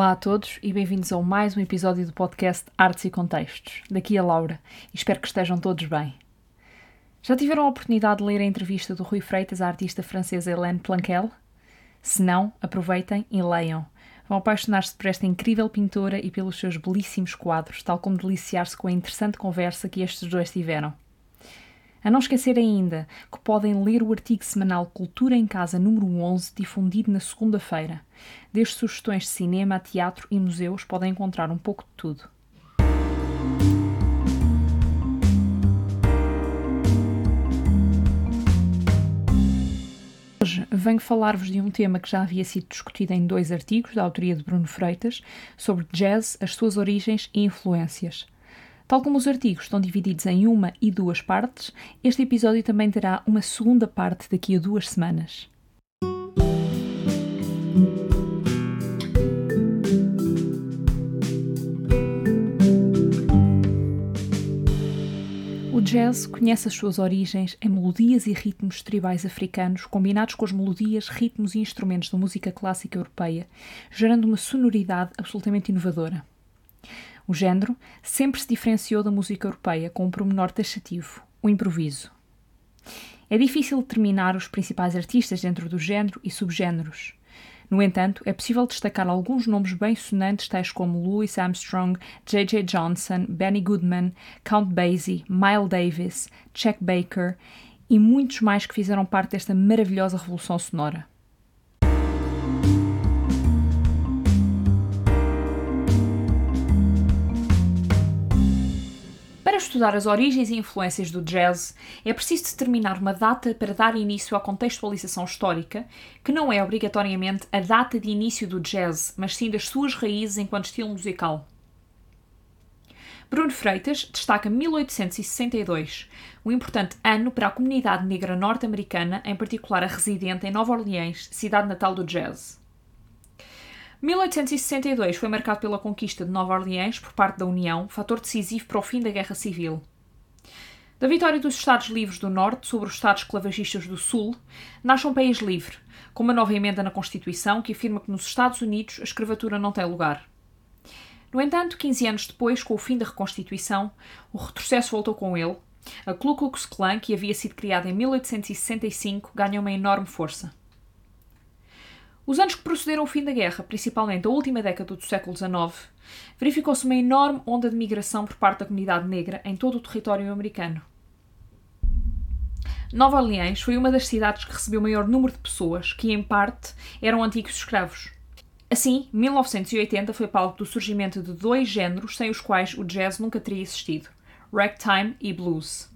Olá a todos e bem-vindos a mais um episódio do podcast Artes e Contextos. Daqui a Laura e espero que estejam todos bem. Já tiveram a oportunidade de ler a entrevista do Rui Freitas à artista francesa Hélène Planquel? Se não, aproveitem e leiam. Vão apaixonar-se por esta incrível pintora e pelos seus belíssimos quadros, tal como deliciar-se com a interessante conversa que estes dois tiveram. A não esquecer ainda que podem ler o artigo semanal Cultura em Casa número 11, difundido na segunda-feira. Desde sugestões de cinema, teatro e museus, podem encontrar um pouco de tudo. Hoje venho falar-vos de um tema que já havia sido discutido em dois artigos, da autoria de Bruno Freitas, sobre jazz, as suas origens e influências. Tal como os artigos estão divididos em uma e duas partes, este episódio também terá uma segunda parte daqui a duas semanas. O jazz conhece as suas origens em melodias e ritmos tribais africanos combinados com as melodias, ritmos e instrumentos da música clássica europeia, gerando uma sonoridade absolutamente inovadora. O género sempre se diferenciou da música europeia com um promenor taxativo, o improviso. É difícil determinar os principais artistas dentro do género e subgéneros. No entanto, é possível destacar alguns nomes bem sonantes, tais como Louis Armstrong, J.J. Johnson, Benny Goodman, Count Basie, Miles Davis, Chet Baker e muitos mais que fizeram parte desta maravilhosa revolução sonora. Estudar as origens e influências do jazz, é preciso determinar uma data para dar início à contextualização histórica, que não é obrigatoriamente a data de início do jazz, mas sim das suas raízes enquanto estilo musical. Bruno Freitas destaca 1862, um importante ano para a comunidade negra norte-americana, em particular a residente em Nova Orleans, cidade natal do jazz. 1862 foi marcado pela conquista de Nova Orleans por parte da União, fator decisivo para o fim da Guerra Civil. Da vitória dos Estados Livres do Norte sobre os Estados esclavagistas do Sul, nasce um país livre, com uma nova emenda na Constituição que afirma que nos Estados Unidos a escravatura não tem lugar. No entanto, 15 anos depois, com o fim da Reconstituição, o retrocesso voltou com ele. A Ku Klux Klan, que havia sido criada em 1865, ganha uma enorme força. Os anos que procederam ao fim da guerra, principalmente a última década do século XIX, verificou-se uma enorme onda de migração por parte da comunidade negra em todo o território americano. Nova Orleans foi uma das cidades que recebeu maior número de pessoas que, em parte, eram antigos escravos. Assim, 1980 foi palco do surgimento de dois géneros sem os quais o jazz nunca teria existido: ragtime e blues.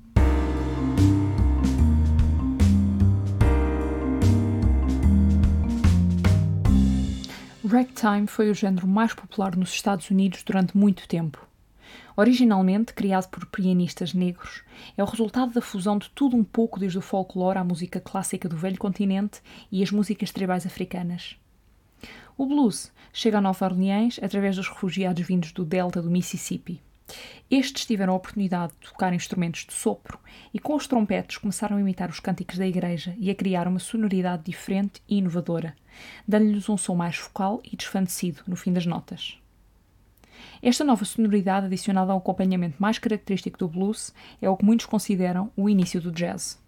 Ragtime foi o género mais popular nos Estados Unidos durante muito tempo. Originalmente criado por pianistas negros, é o resultado da fusão de tudo um pouco desde o folclore à música clássica do velho continente e as músicas tribais africanas. O blues chega a Nova Orleans através dos refugiados vindos do delta do Mississippi. Estes tiveram a oportunidade de tocar instrumentos de sopro e, com os trompetes, começaram a imitar os cânticos da igreja e a criar uma sonoridade diferente e inovadora, dando-lhes um som mais focal e desfanecido no fim das notas. Esta nova sonoridade, adicionada ao acompanhamento mais característico do blues, é o que muitos consideram o início do jazz.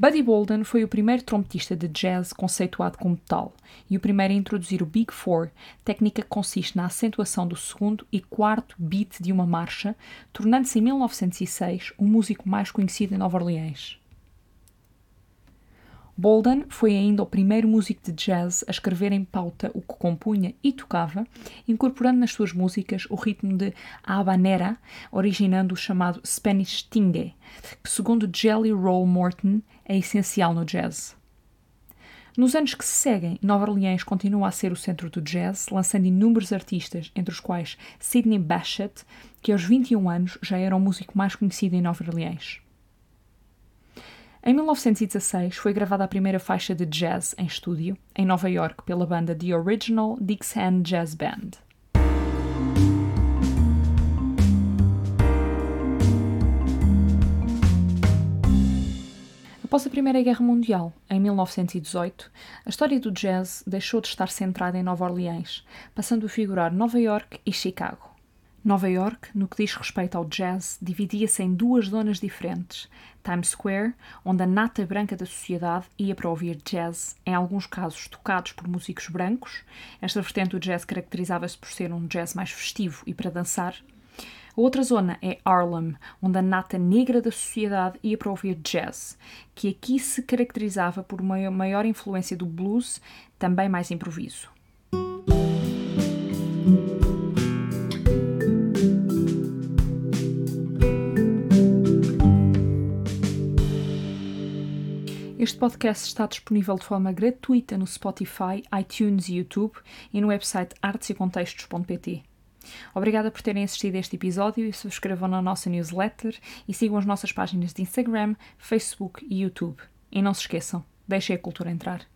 Buddy Bolden foi o primeiro trompetista de jazz conceituado como tal e o primeiro a introduzir o Big Four, técnica que consiste na acentuação do segundo e quarto beat de uma marcha, tornando-se em 1906 o músico mais conhecido em Nova Orleans. Bolden foi ainda o primeiro músico de jazz a escrever em pauta o que compunha e tocava, incorporando nas suas músicas o ritmo de habanera, originando o chamado Spanish Tingue, que, segundo Jelly Roll Morton, é essencial no jazz. Nos anos que se seguem, Nova Orleans continua a ser o centro do jazz, lançando inúmeros artistas, entre os quais Sidney Bechet, que aos 21 anos já era o músico mais conhecido em Nova Orleans. Em 1916 foi gravada a primeira faixa de jazz em estúdio, em Nova York, pela banda The Original Dixieland Jazz Band. Após a Primeira Guerra Mundial, em 1918, a história do jazz deixou de estar centrada em Nova Orleans, passando a figurar Nova York e Chicago. Nova York, no que diz respeito ao jazz, dividia-se em duas zonas diferentes. Times Square, onde a nata branca da sociedade ia para ouvir jazz, em alguns casos tocados por músicos brancos. Esta vertente do jazz caracterizava-se por ser um jazz mais festivo e para dançar, a outra zona é Harlem, onde a nata negra da sociedade ia para ouvir jazz, que aqui se caracterizava por uma maior influência do blues, também mais improviso. Este podcast está disponível de forma gratuita no Spotify, iTunes e YouTube e no website artesecontextos.pt. Obrigada por terem assistido a este episódio e subscrevam na nossa newsletter e sigam as nossas páginas de Instagram, Facebook e YouTube. E não se esqueçam, deixem a cultura entrar.